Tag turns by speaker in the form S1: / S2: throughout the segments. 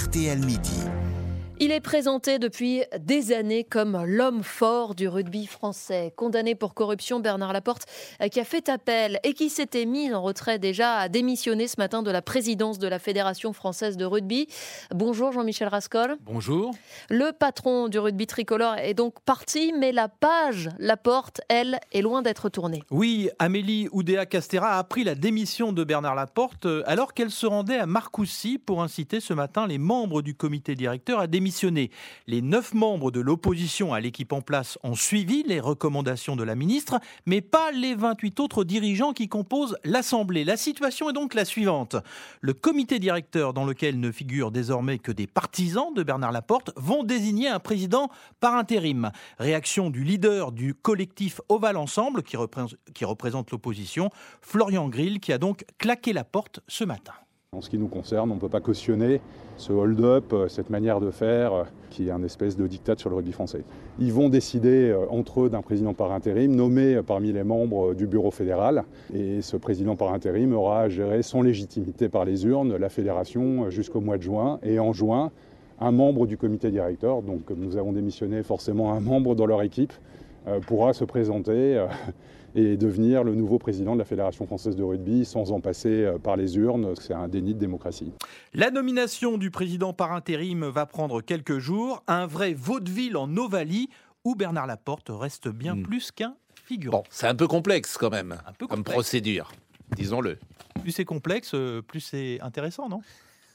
S1: RTL Midi.
S2: Il est présenté depuis des années comme l'homme fort du rugby français. Condamné pour corruption, Bernard Laporte, euh, qui a fait appel et qui s'était mis en retrait déjà, a démissionné ce matin de la présidence de la Fédération française de rugby. Bonjour Jean-Michel Rascol.
S3: Bonjour.
S2: Le patron du rugby tricolore est donc parti, mais la page Laporte, elle, est loin d'être tournée.
S3: Oui, Amélie Oudéa Castera a pris la démission de Bernard Laporte euh, alors qu'elle se rendait à Marcoussis pour inciter ce matin les membres du comité directeur à démissionner les neuf membres de l'opposition à l'équipe en place ont suivi les recommandations de la ministre, mais pas les 28 autres dirigeants qui composent l'Assemblée. La situation est donc la suivante. Le comité directeur, dans lequel ne figurent désormais que des partisans de Bernard Laporte, vont désigner un président par intérim. Réaction du leader du collectif Oval Ensemble, qui représente, l'opposition, Florian Grill, qui a donc claqué la porte ce matin.
S4: En ce qui nous concerne, on ne peut pas cautionner ce hold-up, euh, cette manière de faire euh, qui est un espèce de diktat sur le rugby français. Ils vont décider euh, entre eux d'un président par intérim nommé parmi les membres du bureau fédéral. Et ce président par intérim aura à gérer sans légitimité par les urnes la fédération jusqu'au mois de juin. Et en juin, un membre du comité directeur, donc nous avons démissionné forcément un membre dans leur équipe, pourra se présenter et devenir le nouveau président de la Fédération française de rugby sans en passer euh, par les urnes. C'est un déni de démocratie.
S3: La nomination du président par intérim va prendre quelques jours. Un vrai vaudeville en Ovalie où Bernard Laporte reste bien hmm. plus qu'un figurant.
S5: Bon, c'est un peu complexe quand même, un peu comme procédure, disons-le.
S3: Plus c'est complexe, euh, plus c'est intéressant, non?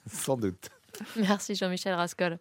S5: Sans doute.
S2: Merci Jean-Michel Rascol.